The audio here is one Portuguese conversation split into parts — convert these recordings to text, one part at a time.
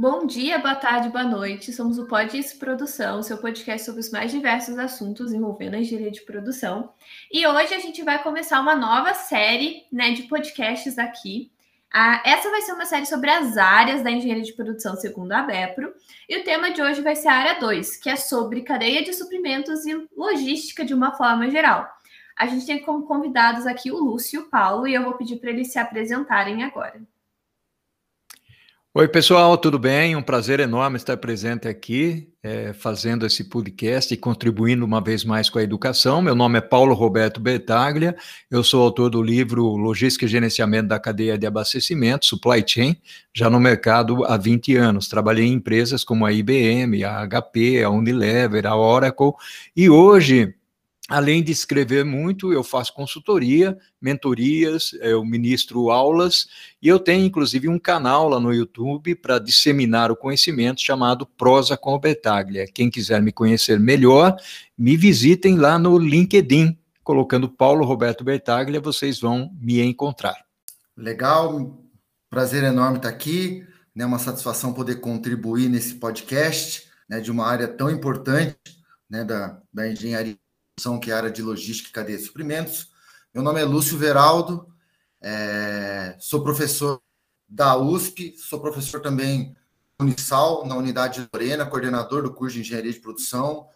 Bom dia, boa tarde, boa noite. Somos o Podis Produção, seu podcast sobre os mais diversos assuntos envolvendo a engenharia de produção. E hoje a gente vai começar uma nova série né, de podcasts aqui. Ah, essa vai ser uma série sobre as áreas da engenharia de produção segundo a BEPRO. E o tema de hoje vai ser a área 2, que é sobre cadeia de suprimentos e logística de uma forma geral. A gente tem como convidados aqui o Lúcio e o Paulo, e eu vou pedir para eles se apresentarem agora. Oi, pessoal, tudo bem? Um prazer enorme estar presente aqui, é, fazendo esse podcast e contribuindo uma vez mais com a educação. Meu nome é Paulo Roberto Bertaglia, eu sou autor do livro Logística e Gerenciamento da Cadeia de Abastecimento, Supply Chain, já no mercado há 20 anos. Trabalhei em empresas como a IBM, a HP, a Unilever, a Oracle, e hoje Além de escrever muito, eu faço consultoria, mentorias, eu ministro aulas e eu tenho inclusive um canal lá no YouTube para disseminar o conhecimento chamado Prosa com o Bertaglia. Quem quiser me conhecer melhor, me visitem lá no LinkedIn, colocando Paulo Roberto Bertaglia, vocês vão me encontrar. Legal, prazer enorme estar aqui, né? Uma satisfação poder contribuir nesse podcast, né? De uma área tão importante, né? Da, da engenharia que é a área de logística e cadeia de suprimentos. Meu nome é Lúcio Veraldo, é, sou professor da USP, sou professor também Unisal, na unidade de Lorena, coordenador do curso de Engenharia de Produção,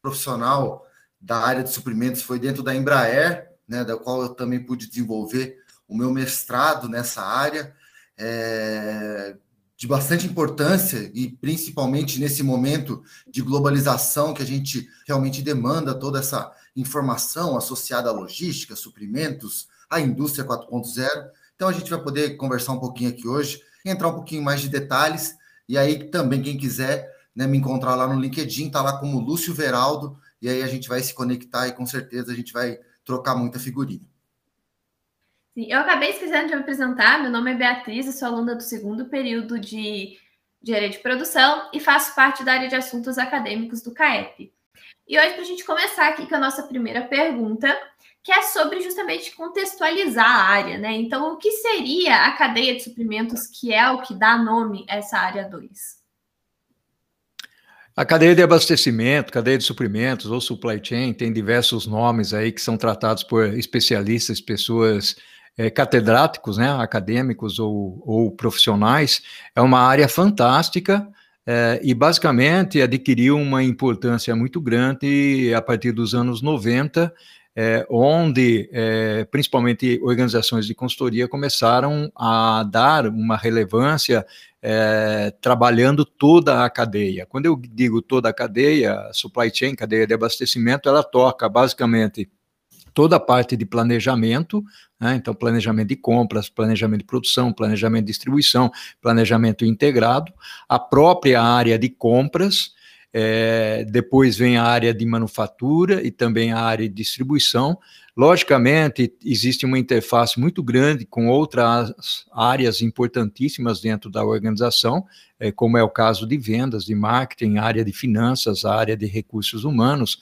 profissional da área de suprimentos foi dentro da Embraer, né, da qual eu também pude desenvolver o meu mestrado nessa área. É, de bastante importância e principalmente nesse momento de globalização que a gente realmente demanda toda essa informação associada à logística, suprimentos, à indústria 4.0. Então a gente vai poder conversar um pouquinho aqui hoje, entrar um pouquinho mais de detalhes e aí também quem quiser né, me encontrar lá no LinkedIn, tá lá como Lúcio Veraldo e aí a gente vai se conectar e com certeza a gente vai trocar muita figurinha. Sim, eu acabei esquecendo de me apresentar. Meu nome é Beatriz, eu sou aluna do segundo período de Engenharia de Produção e faço parte da área de assuntos acadêmicos do CAEP. E hoje, para a gente começar aqui com a nossa primeira pergunta, que é sobre justamente contextualizar a área, né? Então, o que seria a cadeia de suprimentos, que é o que dá nome a essa área 2? A cadeia de abastecimento, cadeia de suprimentos ou supply chain tem diversos nomes aí que são tratados por especialistas, pessoas é, catedráticos, né, acadêmicos ou, ou, profissionais, é uma área fantástica é, e basicamente adquiriu uma importância muito grande a partir dos anos 90, é, onde é, principalmente organizações de consultoria começaram a dar uma relevância é, trabalhando toda a cadeia. Quando eu digo toda a cadeia, supply chain, cadeia de abastecimento, ela toca basicamente toda a parte de planejamento, né? então planejamento de compras, planejamento de produção, planejamento de distribuição, planejamento integrado, a própria área de compras, é, depois vem a área de manufatura e também a área de distribuição. Logicamente, existe uma interface muito grande com outras áreas importantíssimas dentro da organização, é, como é o caso de vendas, de marketing, área de finanças, área de recursos humanos.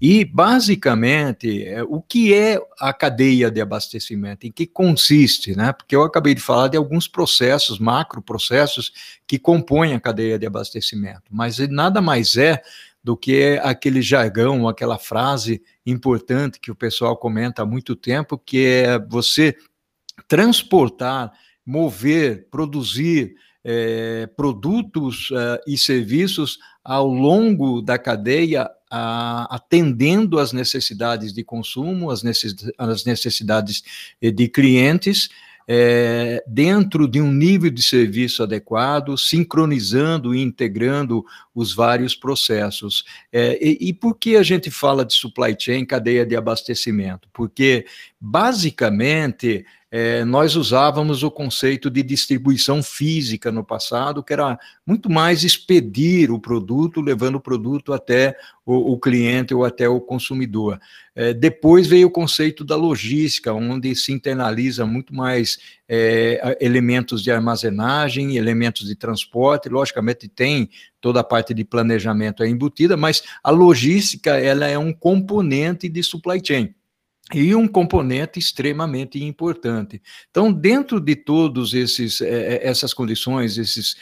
E, basicamente, é, o que é a cadeia de abastecimento? Em que consiste? Né? Porque eu acabei de falar de alguns processos, macroprocessos, que compõem a cadeia de abastecimento, mas nada mais é do que aquele jargão, aquela frase importante que o pessoal comenta há muito tempo, que é você transportar, mover, produzir é, produtos uh, e serviços ao longo da cadeia, uh, atendendo às necessidades de consumo, às necessidades de clientes, é, dentro de um nível de serviço adequado, sincronizando e integrando os vários processos. É, e, e, por que a gente fala de supply chain, cadeia de abastecimento? Porque, basicamente, é, nós usávamos o conceito de distribuição física no passado, que era muito mais expedir o produto, levando o produto até o, o cliente ou até o consumidor. É, depois veio o conceito da logística, onde se internaliza muito mais é, elementos de armazenagem, elementos de transporte, logicamente tem toda a parte de planejamento embutida, mas a logística ela é um componente de supply chain. E um componente extremamente importante. Então, dentro de todos esses essas condições, esses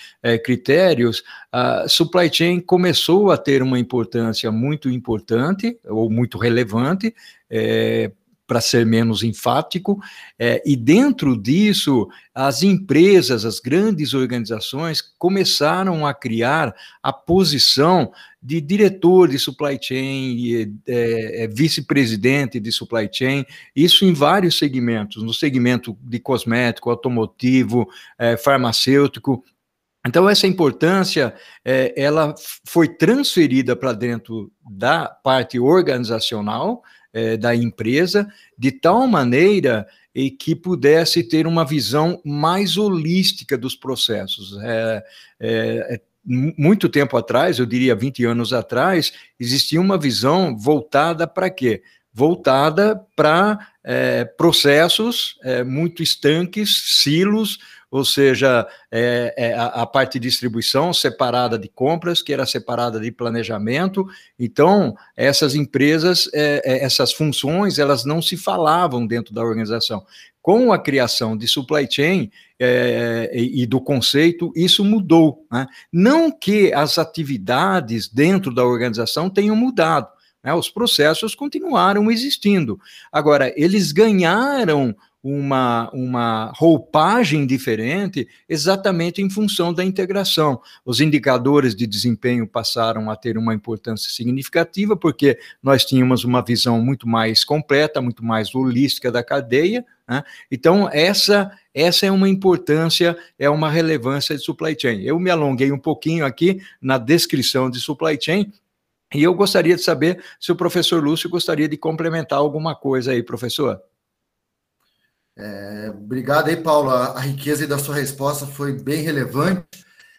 critérios, a supply chain começou a ter uma importância muito importante ou muito relevante é, para ser menos enfático, é, e dentro disso, as empresas, as grandes organizações começaram a criar a posição de diretor de supply chain, é, é, vice-presidente de supply chain, isso em vários segmentos, no segmento de cosmético, automotivo, é, farmacêutico, então, essa importância, é, ela foi transferida para dentro da parte organizacional, é, da empresa, de tal maneira e que pudesse ter uma visão mais holística dos processos. É, é, é muito tempo atrás, eu diria 20 anos atrás, existia uma visão voltada para quê? Voltada para é, processos é, muito estanques, silos, ou seja, é, é, a, parte de distribuição separada de compras, que era separada de planejamento. Então, essas empresas, é, é essas funções, elas não se falavam dentro da organização. Com a criação de supply chain é, e, e, do conceito, isso mudou. Né? Não que as atividades dentro da organização tenham mudado, né? os processos continuaram existindo. Agora, eles ganharam uma, uma roupagem diferente exatamente em função da integração. Os indicadores de desempenho passaram a ter uma importância significativa, porque nós tínhamos uma visão muito mais completa, muito mais holística da cadeia. Né? Então, essa, essa é uma importância, é uma relevância de supply chain. Eu me alonguei um pouquinho aqui na descrição de supply chain, e eu gostaria de saber se o professor Lúcio gostaria de complementar alguma coisa aí, professor. É, obrigado aí, Paulo. A, riqueza da sua resposta foi bem relevante.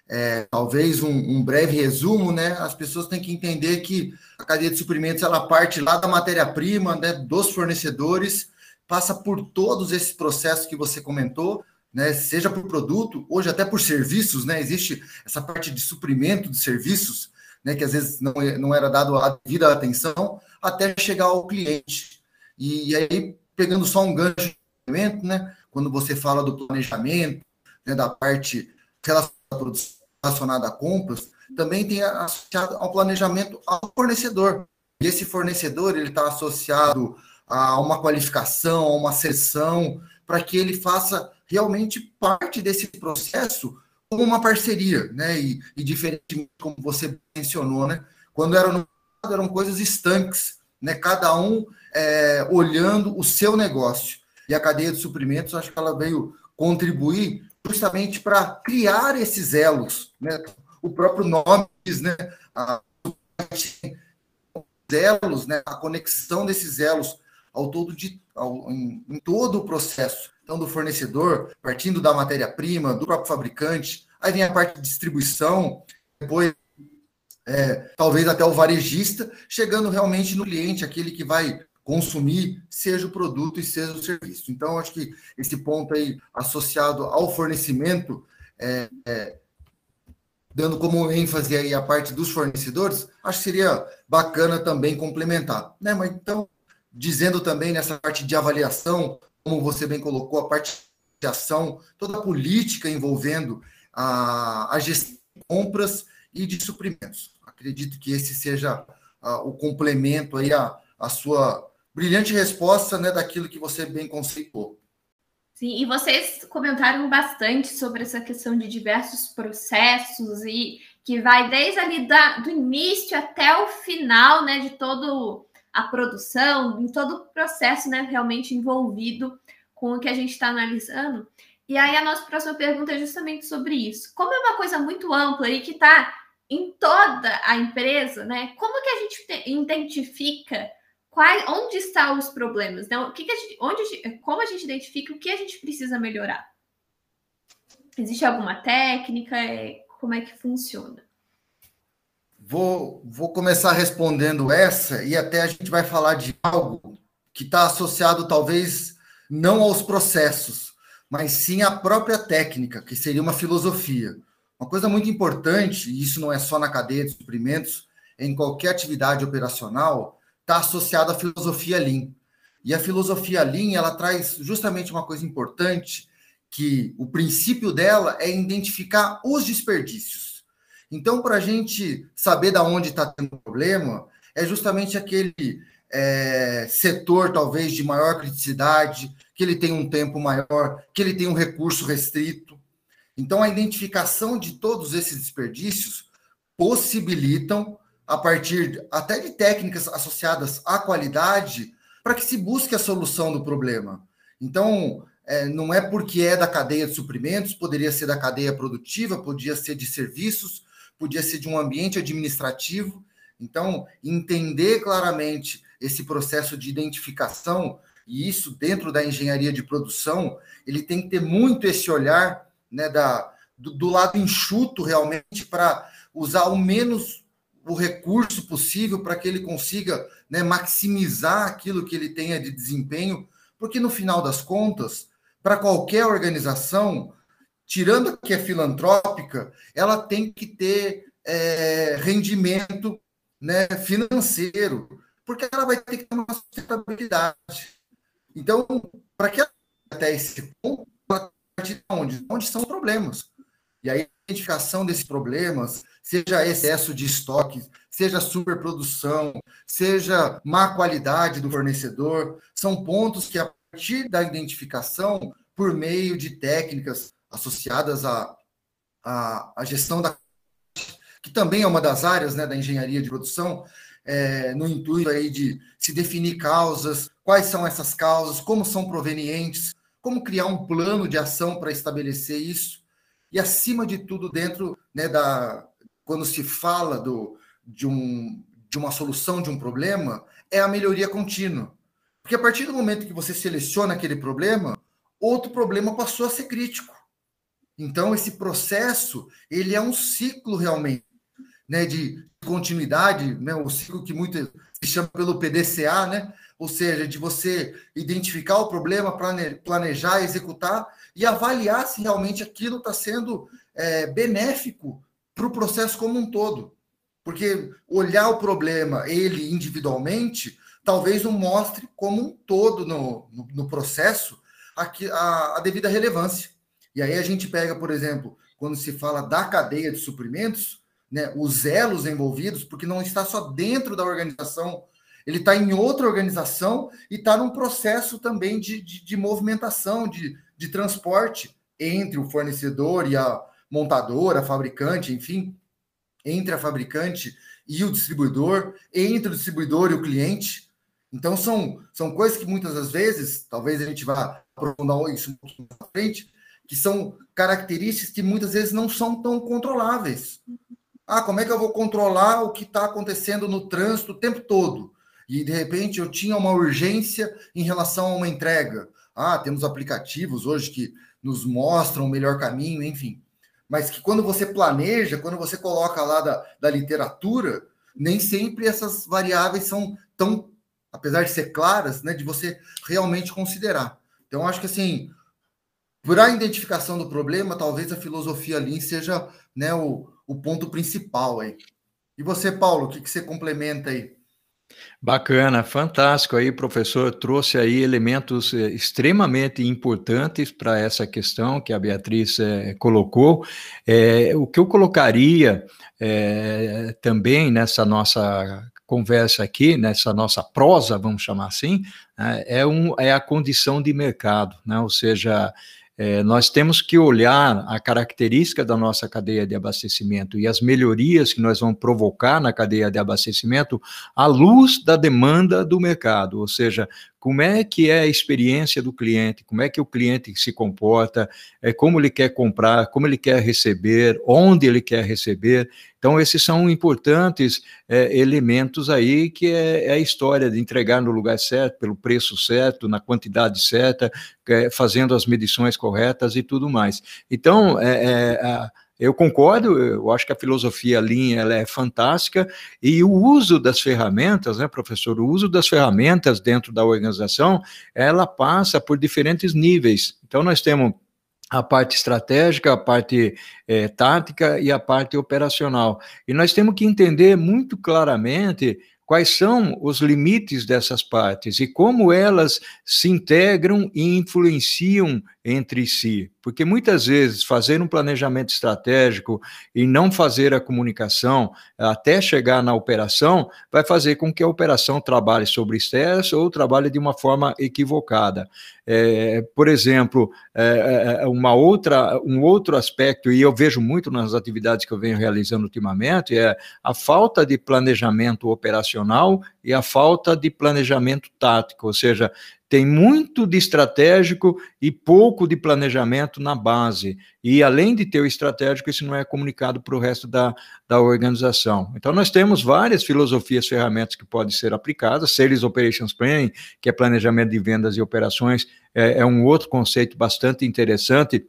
É, talvez um, um, breve resumo, né? As pessoas têm que entender que a cadeia de suprimentos ela parte lá da matéria-prima, né, dos fornecedores, passa por todos esses processos que você comentou, né? Seja por produto, hoje até por serviços, né? Existe essa parte de suprimento de serviços, né? Que às vezes não, não era dado a devida atenção até chegar ao cliente. E, e aí, pegando só um gancho né? Quando você fala do planejamento, né, da parte relacionada a compras, também tem associado ao planejamento ao fornecedor. E esse fornecedor ele está associado a uma qualificação, a uma sessão, para que ele faça realmente parte desse processo como uma parceria, né? E, e como você mencionou, né? Quando eram, eram coisas estanques, né? Cada um é, olhando o seu negócio e a cadeia de suprimentos, acho que ela veio contribuir justamente para criar esses elos, né? O próprio nome diz, né? A, elos, né? A conexão desses elos ao todo de, ao, em, em todo o processo. Então, do fornecedor, partindo da matéria-prima, do próprio fabricante, aí vem a parte de distribuição, depois é, talvez até o varejista, chegando realmente no cliente, aquele que vai consumir, seja o produto e seja o serviço. Então, acho que esse ponto aí associado ao fornecimento, é, é, dando como ênfase aí a parte dos fornecedores, acho que seria bacana também complementar. Né? Mas então, dizendo também nessa parte de avaliação, como você bem colocou, a parte de ação, toda a política envolvendo a, a gestão de compras e de suprimentos. Acredito que esse seja a, o complemento aí a, a sua brilhante resposta né, daquilo que você bem conceitou. Sim, e vocês comentaram bastante sobre essa questão de diversos processos e que vai desde ali da, do início até o final, né, de todo a produção, em todo o processo, né, realmente envolvido com o que a gente está analisando. E aí a nossa próxima pergunta é justamente sobre isso. Como é uma coisa muito ampla e que está em toda a empresa, né? Como que a gente identifica quais, onde estão os problemas? Então, o que, que a gente, onde como a gente identifica o que a gente precisa melhorar? Existe alguma técnica? É, como é que funciona? Vou, vou começar respondendo essa e até a gente vai falar de algo que está associado talvez não aos processos, mas sim à própria técnica, que seria uma filosofia. Uma coisa muito importante, e isso não é só na cadeia de suprimentos, em qualquer atividade operacional, está associado à filosofia Lean. E a filosofia Lean, ela traz justamente uma coisa importante, que o princípio dela é identificar os desperdícios. Então, para a gente saber da onde está tendo problema, é justamente aquele é, setor, talvez, de maior criticidade, que ele tem um tempo maior, que ele tem um recurso restrito. Então, a identificação de todos esses desperdícios possibilitam, a partir até de técnicas associadas à qualidade, para que se busque a solução do problema. Então, é, não é porque é da cadeia de suprimentos, poderia ser da cadeia produtiva, podia ser de serviços, podia ser de um ambiente administrativo. Então, entender claramente esse processo de identificação, e isso dentro da engenharia de produção, ele tem que ter muito esse olhar né, da, do, do lado enxuto realmente para usar o menos o recurso possível para que ele consiga né, maximizar aquilo que ele tenha de desempenho, porque no final das contas, para qualquer organização, tirando a que é filantrópica, ela tem que ter é, rendimento né, financeiro, porque ela vai ter que ter uma sustentabilidade. Então, para que até esse ponto, partir de onde? Onde são os problemas? E aí, a identificação desses problemas, seja excesso de estoque, seja superprodução, seja má qualidade do fornecedor, são pontos que, a partir da identificação, por meio de técnicas associadas à, à, à gestão da que também é uma das áreas né, da engenharia de produção, é, no intuito aí de se definir causas, quais são essas causas, como são provenientes, como criar um plano de ação para estabelecer isso, e acima de tudo, dentro né, da. Quando se fala do, de, um, de uma solução de um problema, é a melhoria contínua. Porque a partir do momento que você seleciona aquele problema, outro problema passou a ser crítico. Então, esse processo, ele é um ciclo realmente, né, de continuidade, né, o ciclo que muito se chama pelo PDCA, né, ou seja, de você identificar o problema, planejar, executar e avaliar se realmente aquilo está sendo é, benéfico para o processo como um todo. Porque olhar o problema, ele individualmente, talvez não mostre como um todo no, no, no processo a, a, a devida relevância. E aí a gente pega, por exemplo, quando se fala da cadeia de suprimentos, né, os elos envolvidos, porque não está só dentro da organização, ele está em outra organização e está num processo também de, de, de movimentação, de, de transporte entre o fornecedor e a montadora, fabricante, enfim, entre a fabricante e o distribuidor, entre o distribuidor e o cliente. Então, são, são coisas que muitas das vezes, talvez a gente vá aprofundar isso um pouquinho na frente, que são características que muitas vezes não são tão controláveis. Ah, como é que eu vou controlar o que está acontecendo no trânsito o tempo todo? E de repente eu tinha uma urgência em relação a uma entrega. Ah, temos aplicativos hoje que nos mostram o melhor caminho, enfim. Mas que quando você planeja, quando você coloca lá da, da literatura, nem sempre essas variáveis são tão, apesar de ser claras, né, de você realmente considerar. Então, acho que assim, para a identificação do problema, talvez a filosofia Lean seja né, o, o ponto principal aí. E você, Paulo, o que, que você complementa aí? Bacana, fantástico aí, professor, trouxe aí elementos eh, extremamente importantes para essa questão que a Beatriz eh, colocou. É, o que eu colocaria é, também nessa nossa conversa aqui, nessa nossa prosa, vamos chamar assim, né, é, um, é a condição de mercado, né? ou seja, é, nós temos que olhar a característica da nossa cadeia de abastecimento e as melhorias que nós vamos provocar na cadeia de abastecimento à luz da demanda do mercado, ou seja, como é que é a experiência do cliente, como é que o cliente se comporta, é, como ele quer comprar, como ele quer receber, onde ele quer receber. Então, esses são importantes é, elementos aí que é, é, a história de entregar no lugar certo, pelo preço certo, na quantidade certa, é, fazendo as medições corretas e tudo mais. Então, é, é a, eu concordo, eu acho que a filosofia Lean ela é fantástica e o uso das ferramentas, né, professor, o uso das ferramentas dentro da organização, ela passa por diferentes níveis. Então nós temos a parte estratégica, a parte é, tática e a parte operacional. E nós temos que entender muito claramente quais são os limites dessas partes e como elas se integram e influenciam entre si. Porque muitas vezes fazer um planejamento estratégico e não fazer a comunicação até chegar na operação vai fazer com que a operação trabalhe sobre estresse ou trabalhe de uma forma equivocada. É, por exemplo, é, é, uma outra, um outro aspecto, e eu vejo muito nas atividades que eu venho realizando ultimamente, é a falta de planejamento operacional e a falta de planejamento tático, ou seja, tem muito de estratégico e pouco de planejamento na base. E além de ter o estratégico, isso não é comunicado para o resto da, da organização. Então, nós temos várias filosofias, ferramentas que podem ser aplicadas. Sales Operations Planning, que é planejamento de vendas e operações, é, é um outro conceito bastante interessante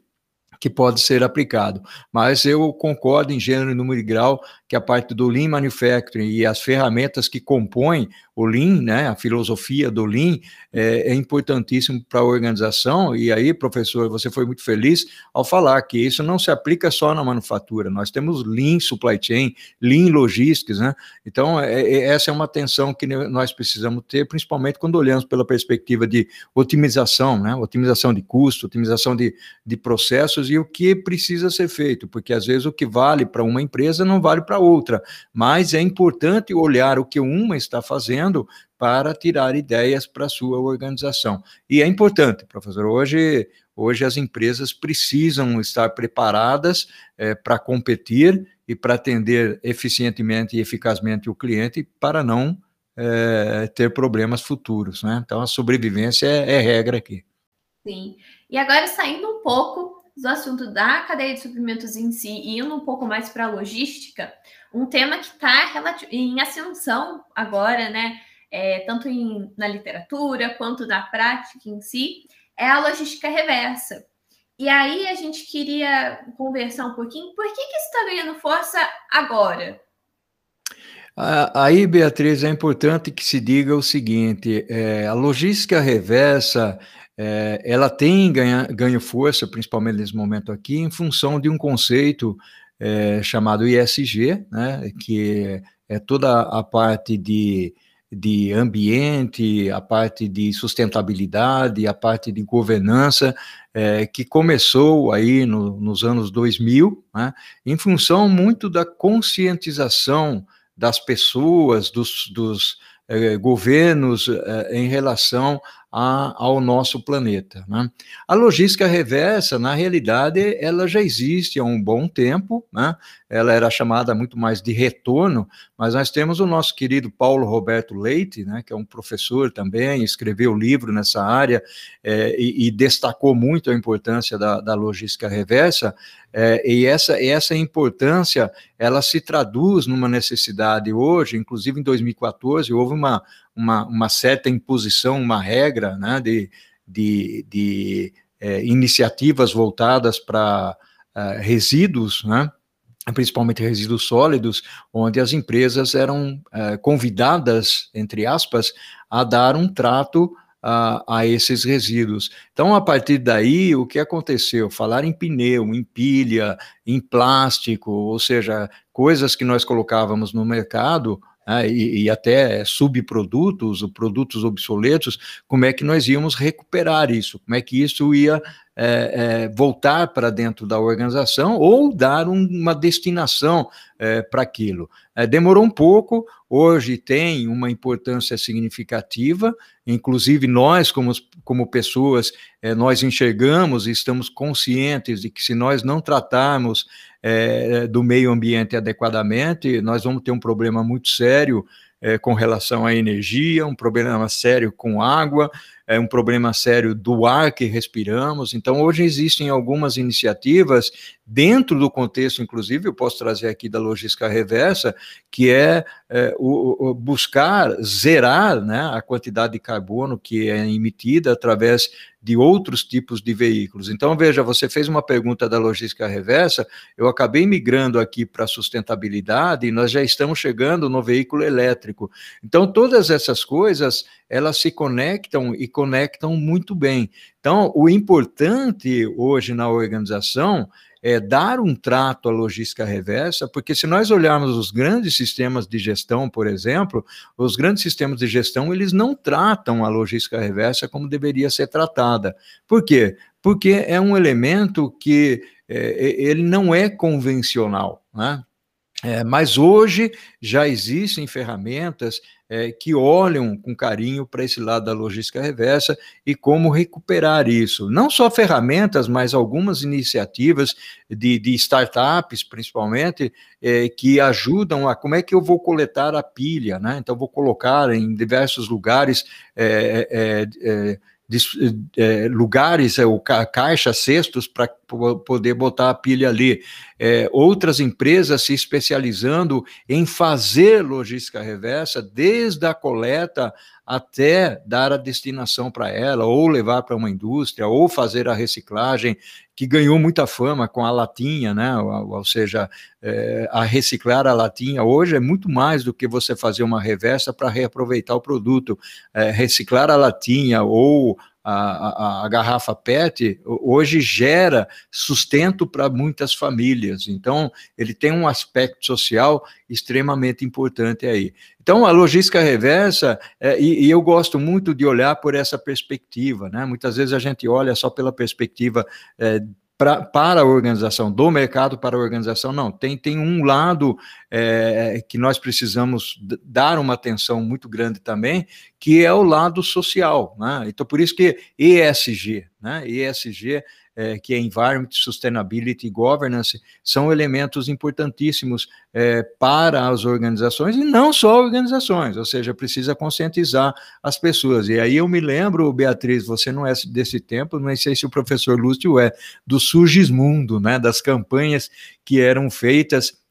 que pode ser aplicado. Mas eu concordo em gênero, número e grau que a parte do Lean Manufacturing e as ferramentas que compõem o Lean, né, a filosofia do Lean, é, é importantíssimo para a organização. E aí, professor, você foi muito feliz ao falar que isso não se aplica só na manufatura. Nós temos Lean Supply Chain, Lean Logistics, né? Então, é, é, essa é uma atenção que nós precisamos ter, principalmente quando olhamos pela perspectiva de otimização, né? Otimização de custo, otimização de, de processos e o que precisa ser feito, porque às vezes o que vale para uma empresa não vale para outra, mas é importante olhar o que uma está fazendo para tirar ideias para a sua organização. E é importante, professor, hoje, hoje as empresas precisam estar preparadas é, para competir e para atender eficientemente e eficazmente o cliente para não é, ter problemas futuros. Né? Então, a sobrevivência é, é regra aqui. Sim. E agora, saindo um pouco do assunto da cadeia de suprimentos em si e indo um pouco mais para a logística, um tema que está em ascensão agora, né? É, tanto em, na literatura quanto na prática em si, é a logística reversa. E aí a gente queria conversar um pouquinho, por que, que isso está ganhando força agora? Aí, Beatriz, é importante que se diga o seguinte: é, a logística reversa é, ela tem ganha, ganho força, principalmente nesse momento aqui, em função de um conceito é, chamado ISG, né, que é toda a parte de, de ambiente, a parte de sustentabilidade, a parte de governança, é, que começou aí no, nos anos 2000, né, em função muito da conscientização das pessoas, dos, dos é, governos é, em relação a, ao nosso planeta. Né? A logística reversa, na realidade, ela já existe há um bom tempo, né? ela era chamada muito mais de retorno, mas nós temos o nosso querido Paulo Roberto Leite, né, que é um professor também, escreveu livro nessa área é, e, e, destacou muito a importância da, da logística reversa, é, e essa, essa importância, ela se traduz numa necessidade hoje, inclusive em 2014, houve uma, uma, uma certa imposição, uma regra né, de, de, de é, iniciativas voltadas para uh, resíduos, né, principalmente resíduos sólidos, onde as empresas eram uh, convidadas, entre aspas, a dar um trato a, a, esses resíduos. Então, a partir daí, o que aconteceu? Falar em pneu, em pilha, em plástico, ou seja, coisas que nós colocávamos no mercado né, e, e, até subprodutos, produtos obsoletos, como é que nós íamos recuperar isso, como é que isso ia é, é, voltar para dentro da organização ou dar um, uma destinação é, para aquilo. É, demorou um pouco, hoje tem uma importância significativa, inclusive nós, como, como pessoas, é, nós enxergamos e estamos conscientes de que se nós não tratarmos é, do meio ambiente adequadamente, nós vamos ter um problema muito sério é, com relação à energia, um problema sério com água, é um problema sério do ar que respiramos. Então, hoje existem algumas iniciativas, dentro do contexto, inclusive, eu posso trazer aqui da logística reversa, que é, é o, o buscar zerar né, a quantidade de carbono que é emitida através de outros tipos de veículos. Então, veja, você fez uma pergunta da logística reversa, eu acabei migrando aqui para a sustentabilidade e nós já estamos chegando no veículo elétrico. Então, todas essas coisas, elas se conectam e conectam muito bem. Então, o importante hoje na organização é, dar um trato à logística reversa, porque se nós olharmos os grandes sistemas de gestão, por exemplo, os grandes sistemas de gestão, eles não tratam a logística reversa como deveria ser tratada. Por quê? Porque é um elemento que é, ele não é convencional, né? É, mas hoje já existem ferramentas é, que olham com carinho para esse lado da logística reversa e como recuperar isso. Não só ferramentas, mas algumas iniciativas de, de startups, principalmente, é, que ajudam a como é que eu vou coletar a pilha, né? Então, vou colocar em diversos lugares. É, é, é é, lugares, é, o caixa, cestos, para poder botar a pilha ali. É, outras empresas se especializando em fazer logística reversa, desde a coleta até dar a destinação para ela, ou levar para uma indústria, ou fazer a reciclagem, que ganhou muita fama com a latinha, né? ou, ou seja, é, a reciclar a latinha hoje é muito mais do que você fazer uma reversa para reaproveitar o produto. É, reciclar a latinha ou a, a, a, garrafa PET hoje gera sustento para muitas famílias. Então, ele tem um aspecto social extremamente importante aí. Então, a logística reversa, é, e, e, eu gosto muito de olhar por essa perspectiva, né? Muitas vezes a gente olha só pela perspectiva é, pra, para a organização, do mercado para a organização, não, tem, tem um lado é, que nós precisamos dar uma atenção muito grande também, que é o lado social, né? Então, por isso que ESG, né? ESG é, que é Environment, Sustainability e Governance, são elementos importantíssimos é, para as organizações, e não só organizações, ou seja, precisa conscientizar as pessoas. E aí eu me lembro, Beatriz, você não é desse tempo, não sei se o professor Lúcio é, do Surgismundo, né, das campanhas que eram feitas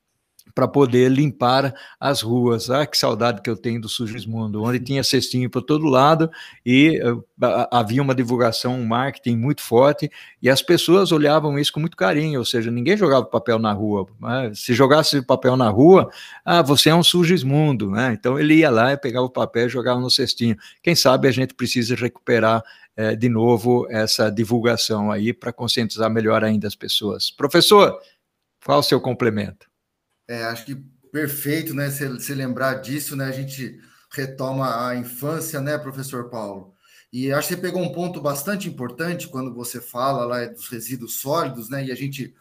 para poder limpar as ruas. Ah, que saudade que eu tenho do Sugismundo, onde tinha cestinho para todo lado e uh, havia uma divulgação, um marketing muito forte e as pessoas olhavam isso com muito carinho, ou seja, ninguém jogava papel na rua. Né? Se jogasse papel na rua, ah, você é um Sugismundo, né? Então ele ia lá e pegava o papel e jogava no cestinho. Quem sabe a gente precisa recuperar eh, de novo essa divulgação aí para conscientizar melhor ainda as pessoas. Professor, qual o seu complemento? É, acho que perfeito, né? Se, se lembrar disso, né? A gente retoma a infância, né, professor Paulo? E acho que você pegou um ponto bastante importante quando você fala lá dos resíduos sólidos, né? E a gente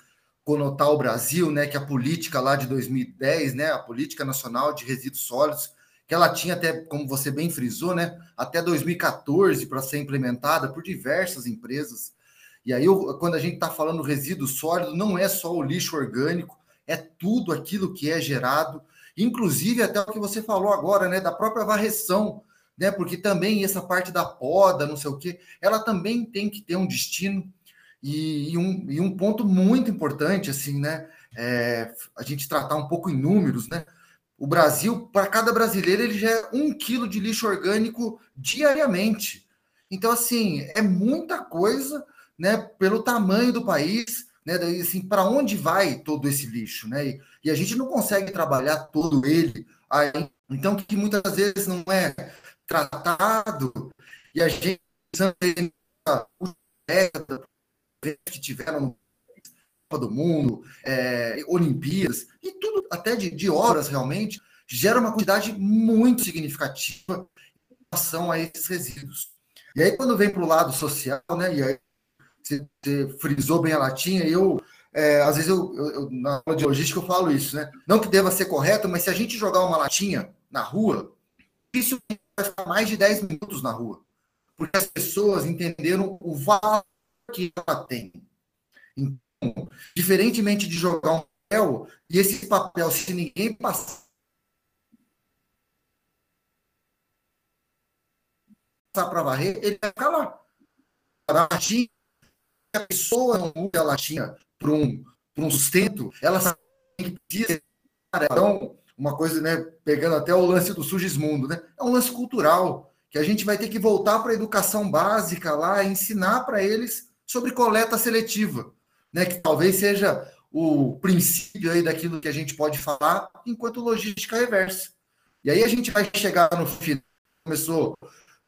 conotar o Brasil, né? Que a política lá de 2010, né? A política nacional de resíduos sólidos, que ela tinha até, como você bem frisou, né? Até 2014 para ser implementada por diversas empresas. E aí, quando a gente está falando resíduo sólido, não é só o lixo orgânico, é tudo aquilo que é gerado, inclusive até o que você falou agora, né, da própria varreção, né, porque também essa parte da poda, não sei o que, ela também tem que ter um destino e, e, um, e um ponto muito importante, assim, né, é, a gente tratar um pouco em números, né, o Brasil, para cada brasileiro, ele gera um quilo de lixo orgânico diariamente. Então, assim, é muita coisa, né, pelo tamanho do país, né? Daí, assim, para onde vai todo esse lixo, né? E, e, a gente não consegue trabalhar todo ele aí. Então, que muitas vezes não é tratado e a gente que tiveram no Copa do Mundo, é, Olimpíadas e tudo até de, de horas realmente gera uma quantidade muito significativa em relação a esses resíduos. E aí quando vem para o lado social, né? E aí você, frisou bem a latinha, eu, é, às vezes, eu, eu, na aula de logística eu falo isso, né? Não que deva ser correto, mas se a gente jogar uma latinha na rua, isso vai ficar mais de 10 minutos na rua. Porque as pessoas entenderam o valor que ela tem. Então, diferentemente de jogar um papel, e esse papel, se ninguém passar para varrer, ele vai ficar lá. A latinha a pessoa não muda a latinha para um, um sustento, ela precisa. Então, uma coisa, né, pegando até o lance do Sugismundo, né? É um lance cultural, que a gente vai ter que voltar para a educação básica lá, ensinar para eles sobre coleta seletiva, né? Que talvez seja o princípio aí daquilo que a gente pode falar enquanto logística reversa. E aí a gente vai chegar no final, começou,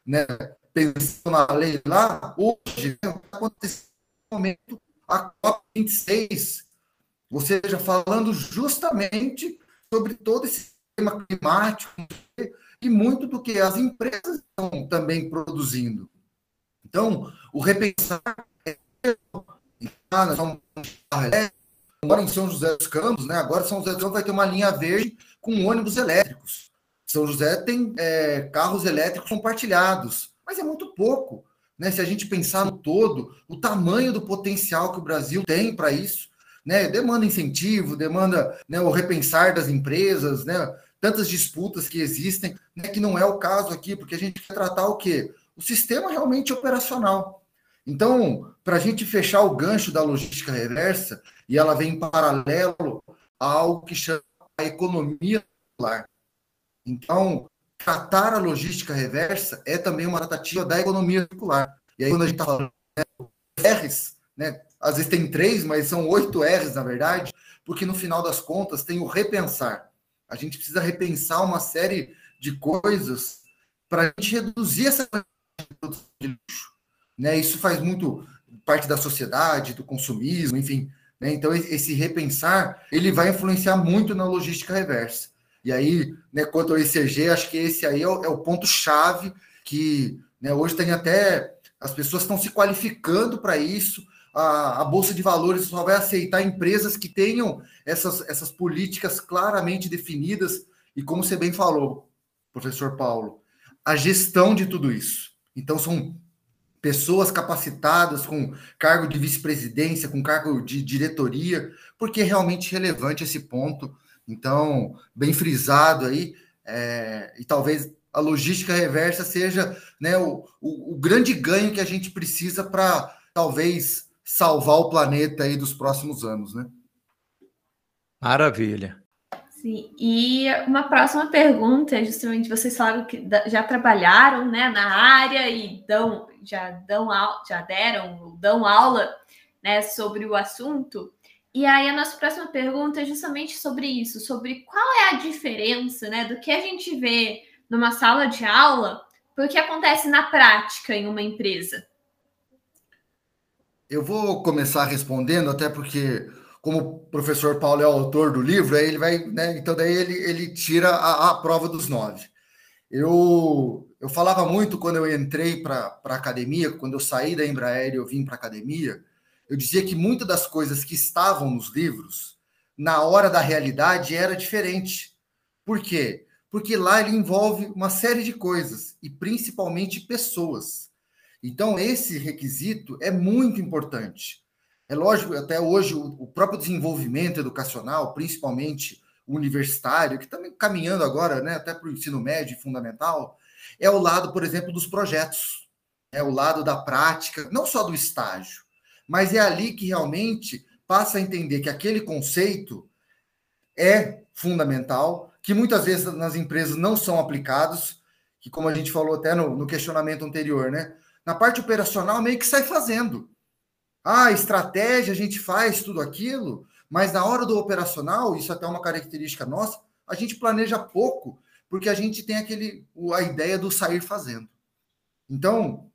né, pensando na lei lá, hoje, né, acontecendo momento, a COP26 ou seja, falando justamente sobre todo esse sistema climático e muito do que as empresas estão também produzindo. Então, o repensar é, agora em São José dos Campos, né? Agora São José dos Campos vai ter uma linha verde com ônibus elétricos. São José tem é, carros elétricos compartilhados, mas é muito pouco. Né? Se a gente pensar no todo, o tamanho do potencial que o Brasil tem para isso, né? demanda incentivo, demanda né, o repensar das empresas, né? tantas disputas que existem, né, que não é o caso aqui, porque a gente quer tratar o quê? O sistema realmente operacional. Então, para a gente fechar o gancho da logística reversa, e ela vem em paralelo a algo que chama a economia circular. Então, tratar a logística reversa é também uma tratativa da economia circular. E aí, quando a gente está falando né, R's, né, às vezes tem três, mas são oito R's, na verdade, porque no final das contas tem o repensar. A gente precisa repensar uma série de coisas para a gente reduzir essa de luxo. Né? Isso faz muito parte da sociedade, do consumismo, enfim. Né? Então, esse repensar, ele vai influenciar muito na logística reversa. E aí, né, quanto ao ECG, acho que esse aí é o, é o ponto-chave que né, hoje tem até... As pessoas estão se qualificando para isso, a, a, Bolsa de Valores só vai aceitar empresas que tenham essas, essas políticas claramente definidas, e como você bem falou, professor Paulo, a gestão de tudo isso. Então, são pessoas capacitadas com cargo de vice-presidência, com cargo de diretoria, porque é realmente relevante esse ponto. Então, bem frisado aí, é, e talvez a logística reversa seja né, o, o, o grande ganho que a gente precisa para talvez salvar o planeta aí dos próximos anos, né? Maravilha. Sim, e uma próxima pergunta, é justamente vocês falaram que já trabalharam né, na área e dão, já, dão, já deram, dão aula né, sobre o assunto. E aí a nossa próxima pergunta é justamente sobre isso, sobre qual é a diferença né, do que a gente vê numa sala de aula para o que acontece na prática em uma empresa. Eu vou começar respondendo, até porque, como o professor Paulo é o autor do livro, aí ele vai, né? Então, daí ele, ele tira a, a prova dos nove. Eu, eu falava muito quando eu entrei para a academia, quando eu saí da Embraer e eu vim para a academia, eu dizia que muitas das coisas que estavam nos livros, na hora da realidade, era diferente. Por quê? Porque lá ele envolve uma série de coisas, e principalmente pessoas. Então, esse requisito é muito importante. É lógico, até hoje, o próprio desenvolvimento educacional, principalmente universitário, que está caminhando agora né, até para o ensino médio e fundamental, é o lado, por exemplo, dos projetos, é o lado da prática, não só do estágio, mas é ali que realmente passa a entender que aquele conceito é fundamental, que muitas vezes nas empresas não são aplicados, que como a gente falou até no, no questionamento anterior, né? Na parte operacional, meio que sai fazendo. Ah, estratégia, a gente faz tudo aquilo, mas na hora do operacional, isso até é uma característica nossa, a gente planeja pouco, porque a gente tem aquele a ideia do sair fazendo. Então,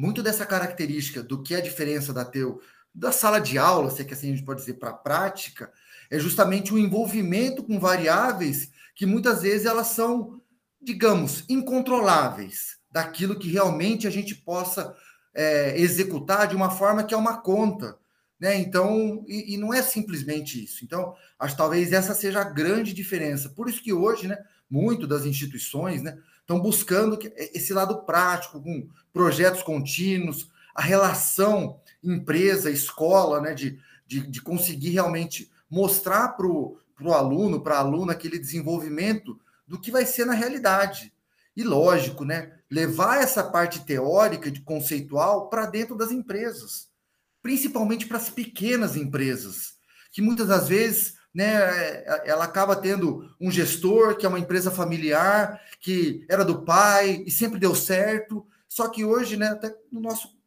muito dessa característica do que é a diferença da teu da sala de aula, se é que assim a gente pode dizer para a prática, é justamente o envolvimento com variáveis que muitas vezes elas são, digamos, incontroláveis daquilo que realmente a gente possa é, executar de uma forma que é uma conta. Né? Então, e, e, não é simplesmente isso. Então, acho que talvez essa seja a grande diferença. Por isso que hoje, né, muito das instituições né, estão buscando esse lado prático, com projetos contínuos, a relação empresa-escola, né, de, de, de, conseguir realmente mostrar para o aluno, para a aluna, aquele desenvolvimento do que vai ser na realidade. E lógico, né? Levar essa parte teórica, de conceitual, para dentro das empresas, principalmente para as pequenas empresas, que muitas das vezes né, ela acaba tendo um gestor que é uma empresa familiar, que era do pai e sempre deu certo. Só que hoje, né, até no nosso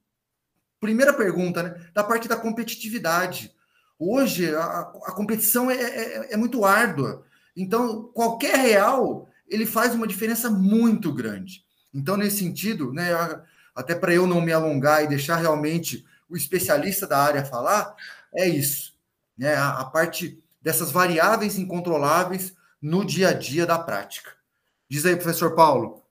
primeira pergunta, né, da parte da competitividade. Hoje a, a competição é, é, é muito árdua. Então, qualquer real ele faz uma diferença muito grande. Então, nesse sentido, né, até para eu não me alongar e deixar realmente o especialista da área falar, é isso. né, a, a parte dessas variáveis incontroláveis no dia a dia da prática. Diz aí, professor Paulo.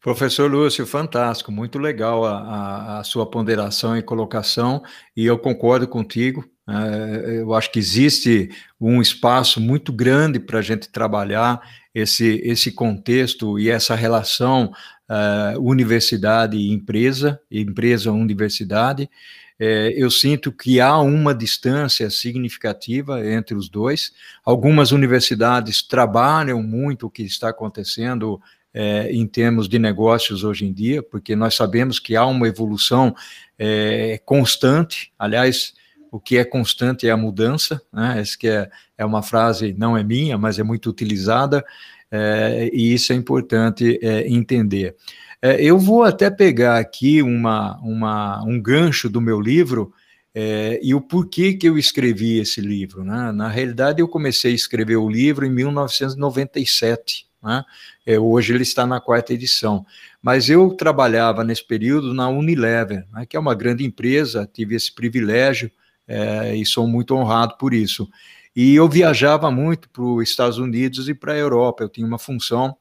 Professor Lúcio, fantástico, muito legal a, a, a, sua ponderação e colocação, e eu concordo contigo. É, eu acho que existe um espaço muito grande para a gente trabalhar esse, esse contexto e essa relação uh, universidade-empresa, empresa-universidade. É, eu sinto que há uma distância significativa entre os dois. Algumas universidades trabalham muito o que está acontecendo é, em termos de negócios hoje em dia, porque nós sabemos que há uma evolução é, constante. Aliás, o que é constante é a mudança, né? Essa que é, é uma frase, não é minha, mas é muito utilizada, é, e isso é importante é, entender. É, eu vou até pegar aqui uma, uma, um gancho do meu livro é, e o porquê que eu escrevi esse livro. Né? Na realidade, eu comecei a escrever o livro em 1997. Né? É, hoje ele está na quarta edição. Mas eu trabalhava nesse período na Unilever, né, que é uma grande empresa, tive esse privilégio é, e sou muito honrado por isso. E eu viajava muito para os Estados Unidos e para a Europa. Eu tinha uma função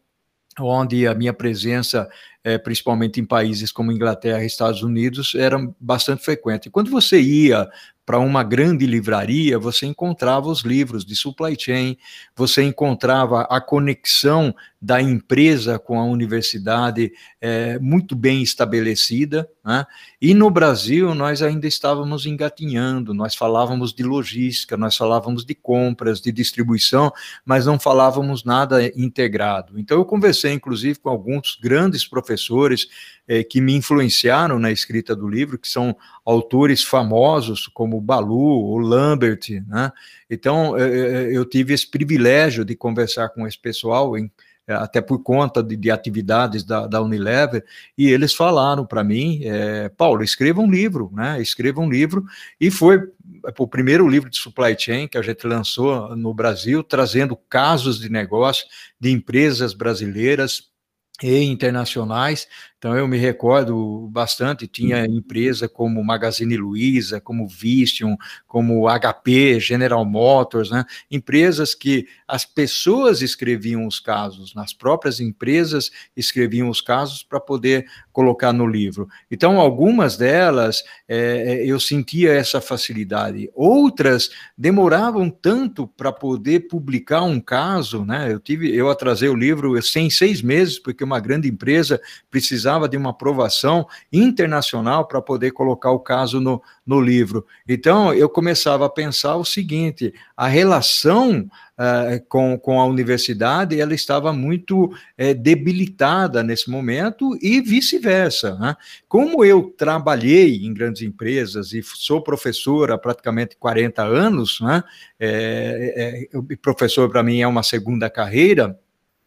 onde a minha presença, é, principalmente em países como Inglaterra e Estados Unidos, era bastante frequente. Quando você ia para uma grande livraria, você encontrava os livros de supply chain, você encontrava a conexão da empresa com a universidade é, muito bem estabelecida, né? e no Brasil nós ainda estávamos engatinhando, nós falávamos de logística, nós falávamos de compras, de distribuição, mas não falávamos nada integrado. Então eu conversei inclusive com alguns grandes professores é, que me influenciaram na escrita do livro, que são autores famosos como Balu, o Lambert, né? Então, é, é, eu tive esse privilégio de conversar com esse pessoal, até por conta de, de atividades da, da, Unilever, e eles falaram para mim, é, Paulo, escreva um livro, né? Escreva um livro, e foi o primeiro livro de supply chain que a gente lançou no Brasil, trazendo casos de negócio de empresas brasileiras e internacionais. Então eu me recordo bastante, tinha uhum. empresa como Magazine Luiza, como Visteon, como HP, General Motors, né? empresas que as pessoas escreviam os casos, nas próprias empresas escreviam os casos para poder colocar no livro. Então algumas delas é, eu sentia essa facilidade, outras demoravam tanto para poder publicar um caso, né? Eu tive, eu atrasei o livro sem seis meses porque uma grande empresa precisava precisava de uma aprovação internacional para poder colocar o caso no, no livro. Então, eu começava a pensar o seguinte: a relação Uh, com, com a universidade, ela estava muito é, debilitada nesse momento e vice-versa. Né? Como eu trabalhei em grandes empresas e sou professor há praticamente 40 anos, né? é, é, professor para mim é uma segunda carreira,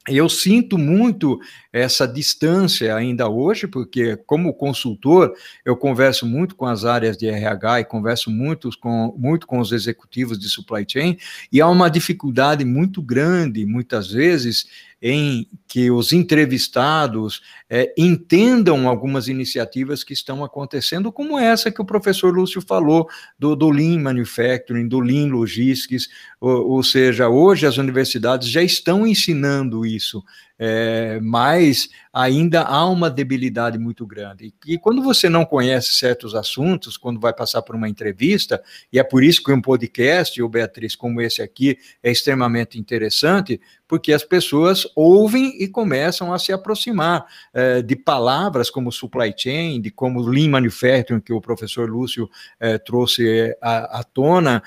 eu sinto muito essa distância ainda hoje, porque como consultor, eu converso muito com as áreas de RH e converso muito com, muito com os executivos de supply chain, e há uma dificuldade muito grande, muitas vezes, em que os entrevistados é, entendam algumas iniciativas que estão acontecendo, como essa que o professor Lúcio falou, do, do Lean Manufacturing, do Lean Logistics, ou, ou seja, hoje as universidades já estão ensinando isso, é, mas ainda há uma debilidade muito grande. E, quando você não conhece certos assuntos, quando vai passar por uma entrevista, e é por isso que um podcast, ou Beatriz, como esse aqui, é extremamente interessante, porque as pessoas ouvem e começam a se aproximar é, de palavras como supply chain, de como lean manufacturing, que o professor Lúcio é, trouxe à, à tona,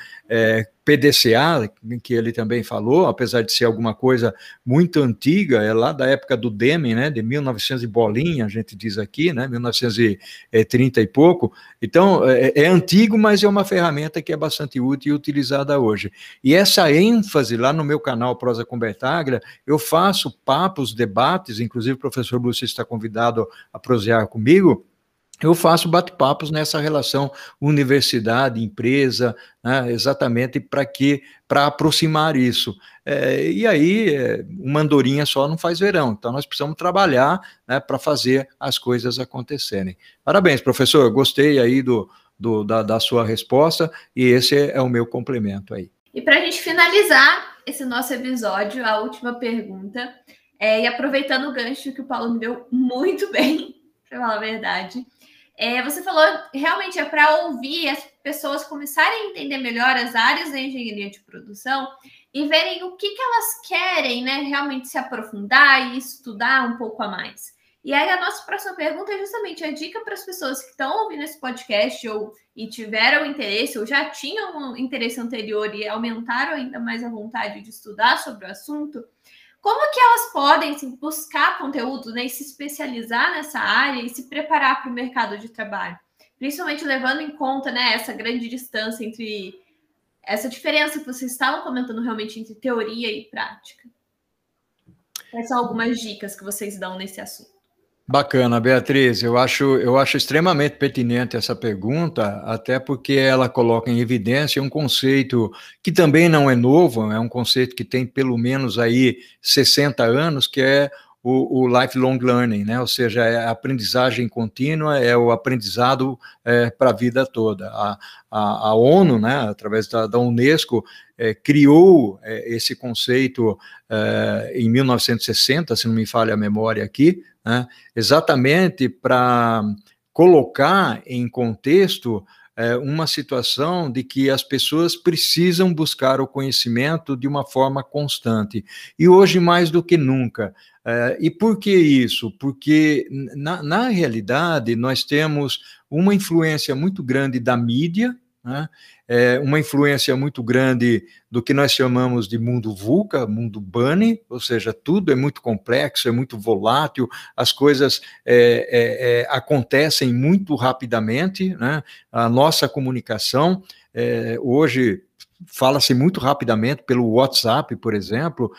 é, PDCA, que ele também falou, apesar de ser alguma coisa muito antiga, é lá da época do Deming, né, de 1900 e bolinha, a gente diz aqui, né, 1930 e pouco. Então, é, é antigo, mas é uma ferramenta que é bastante útil e utilizada hoje. E essa ênfase lá no meu canal Prosa com Bertagra, eu faço papos, debates, inclusive o professor Lúcio está convidado a prosear comigo, eu faço bate-papos nessa relação universidade, empresa, né, exatamente para que para aproximar isso. É, e aí, é, uma andorinha só não faz verão, então nós precisamos trabalhar né, para fazer as coisas acontecerem. Parabéns, professor, gostei aí do, do, da, da sua resposta, e esse é, o meu complemento aí. E para a gente finalizar esse nosso episódio, a última pergunta, é, e aproveitando o gancho que o Paulo me deu muito bem, para falar a verdade, é, você falou realmente é para ouvir as pessoas começarem a entender melhor as áreas da engenharia de produção e verem o que, que elas querem, né? Realmente se aprofundar e estudar um pouco a mais. E aí a nossa próxima pergunta é justamente a dica para as pessoas que estão ouvindo esse podcast ou e tiveram interesse ou já tinham um interesse anterior e aumentaram ainda mais a vontade de estudar sobre o assunto, como que elas podem assim, buscar conteúdo né, e se especializar nessa área e se preparar para o mercado de trabalho? Principalmente levando em conta né, essa grande distância entre essa diferença que vocês estavam comentando realmente entre teoria e prática. Quais são algumas dicas que vocês dão nesse assunto? Bacana, Beatriz. Eu acho, eu acho extremamente pertinente essa pergunta, até porque ela coloca em evidência um conceito que também não é novo, é um conceito que tem pelo menos aí 60 anos, que é o, o lifelong learning, né? ou seja, é a aprendizagem contínua, é o aprendizado é, para a vida toda. A, a, a, ONU, né, através da, da Unesco, é, criou é, esse conceito é, em 1960, se não me falha a memória aqui, né, exatamente para colocar em contexto é, uma situação de que as pessoas precisam buscar o conhecimento de uma forma constante. E hoje, mais do que nunca. É, e por que isso? Porque, na, na realidade, nós temos uma influência muito grande da mídia, né? É, uma influência muito grande do que nós chamamos de mundo VUCA, mundo bunny, ou seja, tudo é muito complexo, é muito volátil, as coisas é, é, é acontecem muito rapidamente, né? a nossa comunicação, é, hoje fala-se muito rapidamente pelo WhatsApp, por exemplo,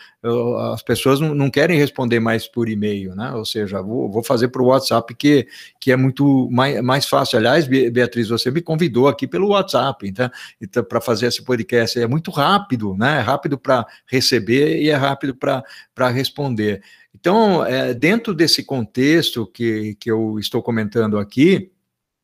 as pessoas não, querem responder mais por e-mail, né? Ou seja, vou, vou fazer o WhatsApp que, que é muito mais, mais fácil. Aliás, Beatriz, você me convidou aqui pelo WhatsApp, então, então para fazer esse podcast. É muito rápido, né? É rápido para receber e é rápido para responder. Então, é, dentro desse contexto que, que eu estou comentando aqui,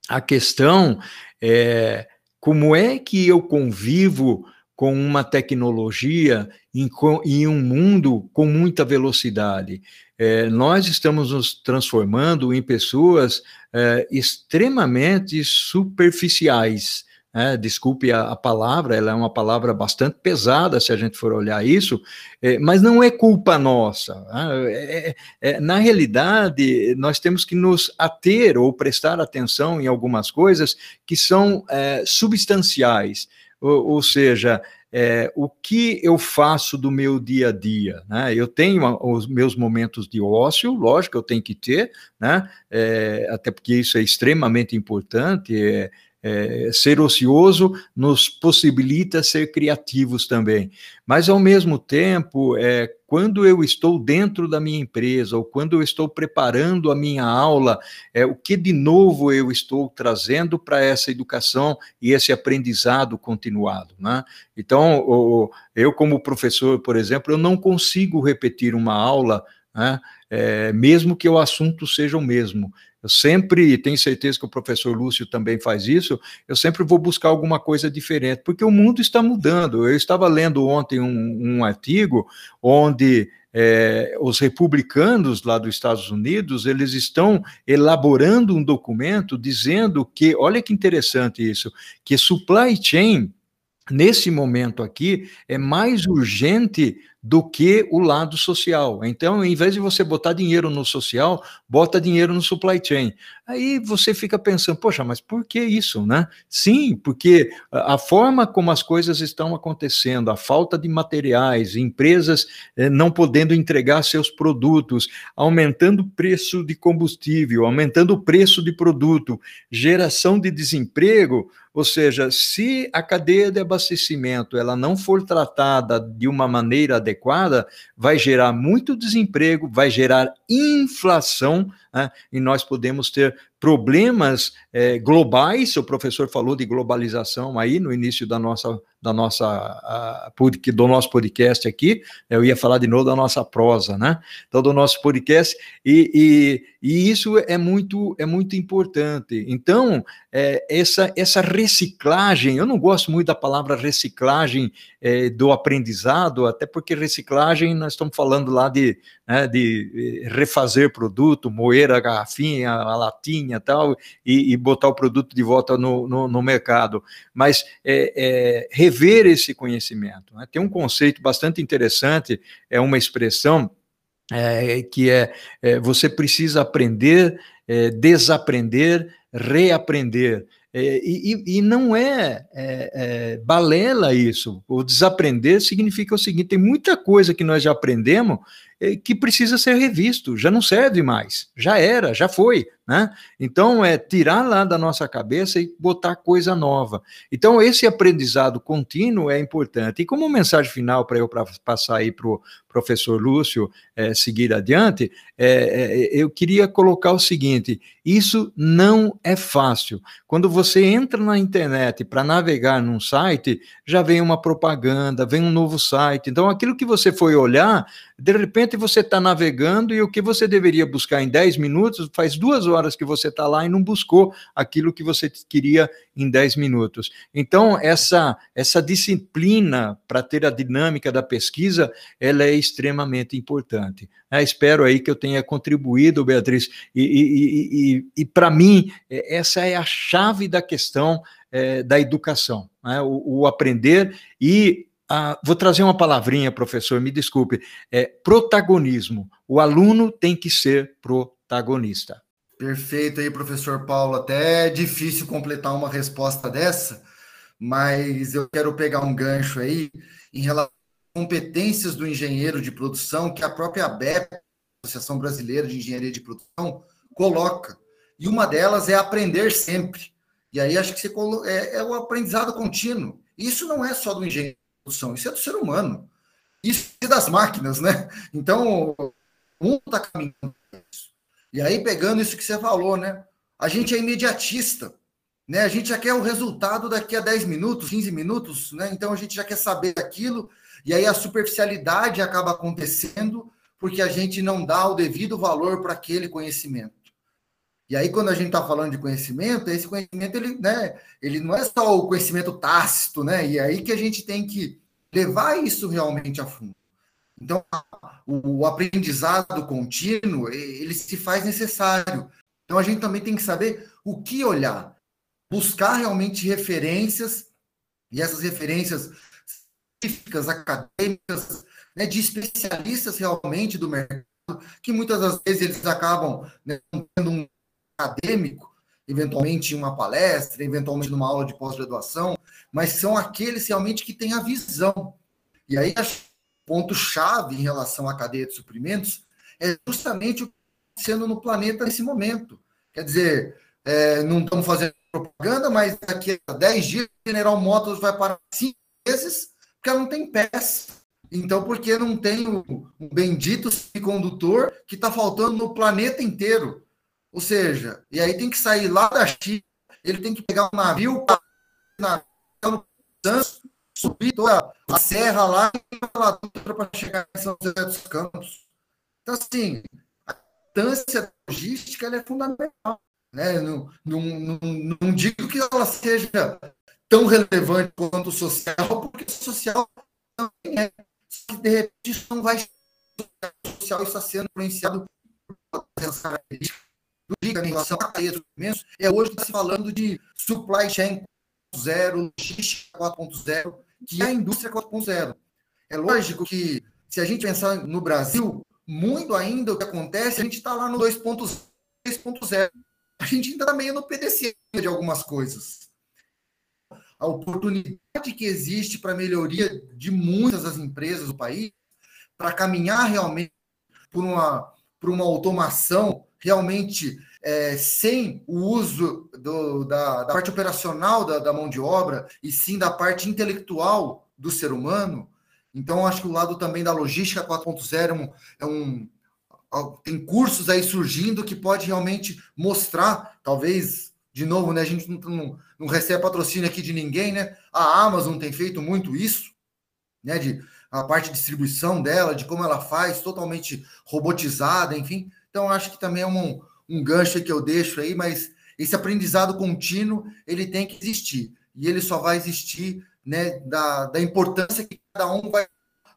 a questão é como é que eu convivo com uma tecnologia em, em um mundo com muita velocidade? É, nós estamos nos transformando em pessoas é, extremamente superficiais. É, desculpe a, a, palavra, ela é uma palavra bastante pesada se a gente for olhar isso, é, mas não é culpa nossa. Né? É, é, é, na realidade, nós temos que nos ater ou prestar atenção em algumas coisas que são é, substanciais, ou, ou seja, é, o que eu faço do meu dia a dia. Né? Eu tenho os meus momentos de ócio, lógico, eu tenho que ter, né? É, até porque isso é extremamente importante. É, é, ser ocioso nos possibilita ser criativos também. Mas, ao mesmo tempo, é, quando eu estou dentro da minha empresa, ou quando eu estou preparando a minha aula, é, o que de novo eu estou trazendo para essa educação e esse aprendizado continuado. Né? Então, o, eu, como professor, por exemplo, eu não consigo repetir uma aula. Né? É, mesmo que o assunto seja o mesmo. Eu sempre tenho certeza que o professor Lúcio também faz isso. Eu sempre vou buscar alguma coisa diferente, porque o mundo está mudando. Eu estava lendo ontem um, um artigo onde é, os republicanos lá dos Estados Unidos eles estão elaborando um documento dizendo que, olha que interessante isso, que supply chain nesse momento aqui é mais urgente do que o lado social. Então, em vez de você botar dinheiro no social, bota dinheiro no supply chain. Aí você fica pensando, poxa, mas por que isso, né? Sim, porque a forma como as coisas estão acontecendo, a falta de materiais, empresas eh, não podendo entregar seus produtos, aumentando o preço de combustível, aumentando o preço de produto, geração de desemprego, ou seja, se a cadeia de abastecimento ela não for tratada de uma maneira adequada, vai gerar muito desemprego, vai gerar inflação, né? e nós podemos ter problemas é, globais. O professor falou de globalização aí no início da nossa da nossa, do nosso podcast aqui, eu ia falar de novo da nossa prosa, né? Então, do nosso podcast, e, e, e isso é muito, é muito importante. Então, é, essa, essa reciclagem, eu não gosto muito da palavra reciclagem é, do aprendizado, até porque reciclagem, nós estamos falando lá de, né, de refazer produto, moer a garrafinha, a latinha tal, e, e botar o produto de volta no, no, no mercado. Mas é, é, rever esse conhecimento. Né? Tem um conceito bastante interessante, é uma expressão é, que é, é, você precisa aprender, é, desaprender, reaprender. É, e, e, não é, é, é, balela isso. O desaprender significa o seguinte: tem muita coisa que nós já aprendemos que precisa ser revisto, já não serve mais, já era, já foi. Né? Então, é tirar lá da nossa cabeça e botar coisa nova. Então, esse aprendizado contínuo é importante. E como mensagem final para eu passar aí para o professor Lúcio é, seguir adiante, é, é, eu queria colocar o seguinte: isso não é fácil. Quando você entra na internet para navegar num site, já vem uma propaganda, vem um novo site. Então, aquilo que você foi olhar, de repente você está navegando e o que você deveria buscar em 10 minutos, faz duas horas horas que você está lá e não buscou aquilo que você queria em 10 minutos. Então, essa, essa disciplina para ter a dinâmica da pesquisa, ela é extremamente importante. É, espero aí que eu tenha contribuído, Beatriz, e, e, e, e para mim, é, essa é a chave da questão é, da educação, né? o, o aprender e ah, vou trazer uma palavrinha, professor, me desculpe. É protagonismo. O aluno tem que ser protagonista. Perfeito aí, professor Paulo. Até é difícil completar uma resposta dessa, mas eu quero pegar um gancho aí em relação às competências do engenheiro de produção que a própria ABEP, Associação Brasileira de Engenharia de Produção, coloca. E uma delas é aprender sempre. E aí acho que você colo... é, é o aprendizado contínuo. Isso não é só do engenheiro de produção, isso é do ser humano. Isso é das máquinas, né? Então, um está caminhando e aí, pegando isso que você falou, né? A gente é imediatista, né? A gente já quer o resultado daqui a 10 minutos, 15 minutos, né? Então a gente já quer saber aquilo, e aí a superficialidade acaba acontecendo porque a gente não dá o devido valor para aquele conhecimento. E aí, quando a gente está falando de conhecimento, esse conhecimento ele, né, ele não é só o conhecimento tácito, né? E é aí que a gente tem que levar isso realmente a fundo. Então, o aprendizado contínuo, ele se faz necessário. Então, a gente também tem que saber o que olhar, buscar realmente referências, e essas referências científicas, acadêmicas, né, de especialistas realmente do mercado, que muitas das vezes eles acabam né, tendo um acadêmico, eventualmente em uma palestra, eventualmente numa aula de pós-graduação, mas são aqueles realmente que têm a visão. E aí, acho ponto-chave em relação à cadeia de suprimentos é justamente o que está acontecendo no planeta nesse momento. Quer dizer, é, não estamos fazendo propaganda, mas daqui a 10 dias a General Motors vai parar cinco vezes porque ela não tem peça. Então, porque não tem o, o bendito semicondutor que está faltando no planeta inteiro. Ou seja, e aí tem que sair lá da China, ele tem que pegar um navio na, no subir toda a serra lá para chegar em São José dos Campos. Então, assim, a importância logística é fundamental. Né? Não, não, não, não digo que ela seja tão relevante quanto o social, porque o social também é. Só que, de repente, isso não vai o social está sendo influenciado por essas características em relação a cadeia é hoje está se falando de supply chain 4.0, logística 4.0, que é a indústria 4.0. É lógico que, se a gente pensar no Brasil, muito ainda o que acontece, a gente está lá no 2.0. A gente ainda está meio no PDC de algumas coisas. A oportunidade que existe para melhoria de muitas das empresas do país, para caminhar realmente por uma, por uma automação realmente é, sem o uso do, da, da, parte operacional da, da, mão de obra, e sim da parte intelectual do ser humano. Então, acho que o lado também da logística 4.0 é um, é um tem cursos aí surgindo que pode realmente mostrar, talvez de novo, né? A gente não, não, não, recebe patrocínio aqui de ninguém, né? A Amazon tem feito muito isso, né? De a parte de distribuição dela, de como ela faz, totalmente robotizada, enfim. Então, acho que também é um, um gancho que eu deixo aí, mas esse aprendizado contínuo ele tem que existir e ele só vai existir né, da, da importância que cada um vai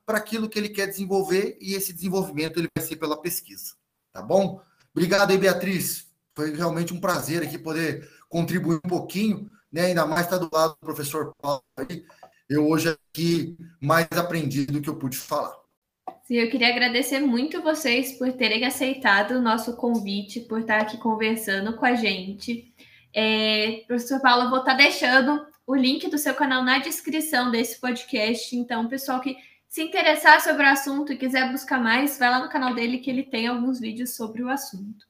para aquilo que ele quer desenvolver e esse desenvolvimento ele vai ser pela pesquisa, tá bom? Obrigado aí, Beatriz. Foi realmente um prazer aqui poder contribuir um pouquinho, né? Ainda mais estar tá do lado do professor Paulo aí. Eu hoje aqui mais aprendi do que eu pude falar. Sim, eu queria agradecer muito vocês por terem aceitado o nosso convite, por estar aqui conversando com a gente. É, professor Paulo, eu vou estar deixando o link do seu canal na descrição desse podcast. Então, pessoal que se interessar sobre o assunto e quiser buscar mais, vai lá no canal dele que ele tem alguns vídeos sobre o assunto.